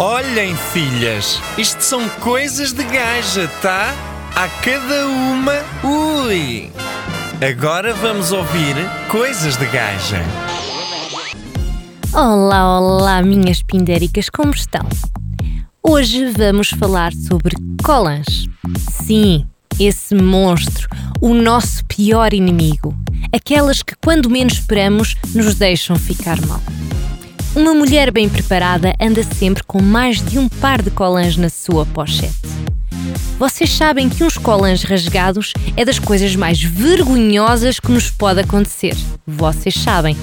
Olhem, filhas, isto são coisas de gaja, tá? A cada uma, ui! Agora vamos ouvir coisas de gaja. Olá, olá, minhas pindéricas, como estão? Hoje vamos falar sobre colãs. Sim, esse monstro, o nosso pior inimigo. Aquelas que, quando menos esperamos, nos deixam ficar mal. Uma mulher bem preparada anda sempre com mais de um par de colãs na sua pochete. Vocês sabem que uns colãs rasgados é das coisas mais vergonhosas que nos pode acontecer. Vocês sabem.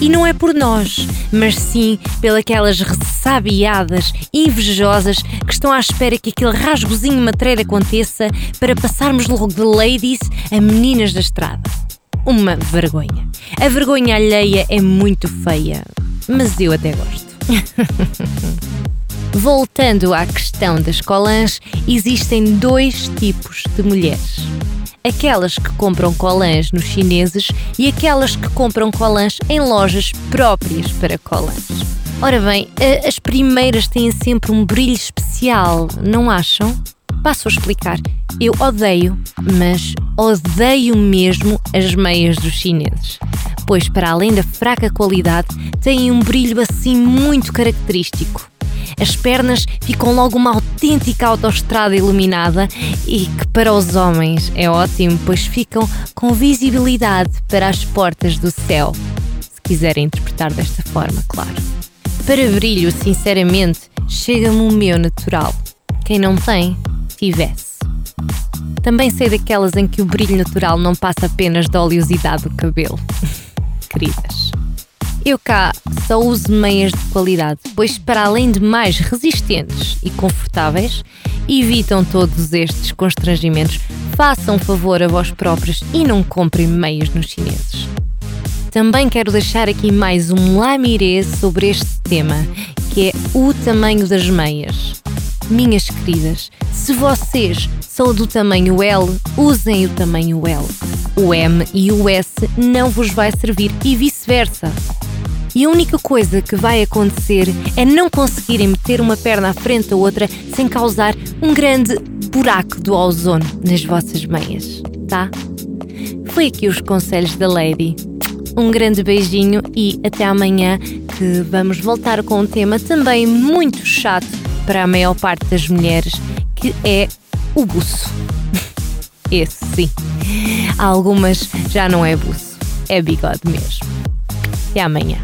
E não é por nós, mas sim pelas ressabiadas, invejosas que estão à espera que aquele rasgozinho matreiro aconteça para passarmos logo de ladies a meninas da estrada. Uma vergonha. A vergonha alheia é muito feia, mas eu até gosto. Voltando à questão das colãs, existem dois tipos de mulheres. Aquelas que compram colãs nos chineses e aquelas que compram colãs em lojas próprias para colãs. Ora bem, as primeiras têm sempre um brilho especial, não acham? Passo a explicar. Eu odeio, mas odeio mesmo as meias dos chineses. Pois, para além da fraca qualidade, têm um brilho assim muito característico. As pernas ficam logo uma autêntica autoestrada iluminada e que para os homens é ótimo, pois ficam com visibilidade para as portas do céu. Se quiserem interpretar desta forma, claro. Para brilho, sinceramente, chega-me o meu natural. Quem não tem, tivesse. Também sei daquelas em que o brilho natural não passa apenas da oleosidade do cabelo. Queridas. Eu cá só uso meias de qualidade, pois, para além de mais resistentes e confortáveis, evitam todos estes constrangimentos. Façam favor a vós próprios e não comprem meias nos chineses. Também quero deixar aqui mais um lamiré sobre este tema, que é o tamanho das meias. Minhas queridas, se vocês são do tamanho L, usem o tamanho L. O M e o S não vos vai servir e vice-versa. E a única coisa que vai acontecer é não conseguirem meter uma perna à frente da outra sem causar um grande buraco do ozono nas vossas meias, tá? Foi aqui os conselhos da Lady. Um grande beijinho e até amanhã que vamos voltar com um tema também muito chato para a maior parte das mulheres, que é o buço. Esse sim. Algumas já não é buço, é bigode mesmo. Até amanhã.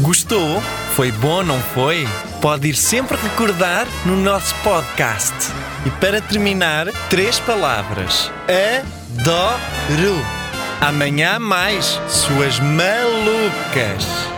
Gostou? Foi bom, não foi? Pode ir sempre recordar no nosso podcast. E para terminar, três palavras: adoro. Amanhã mais, suas malucas.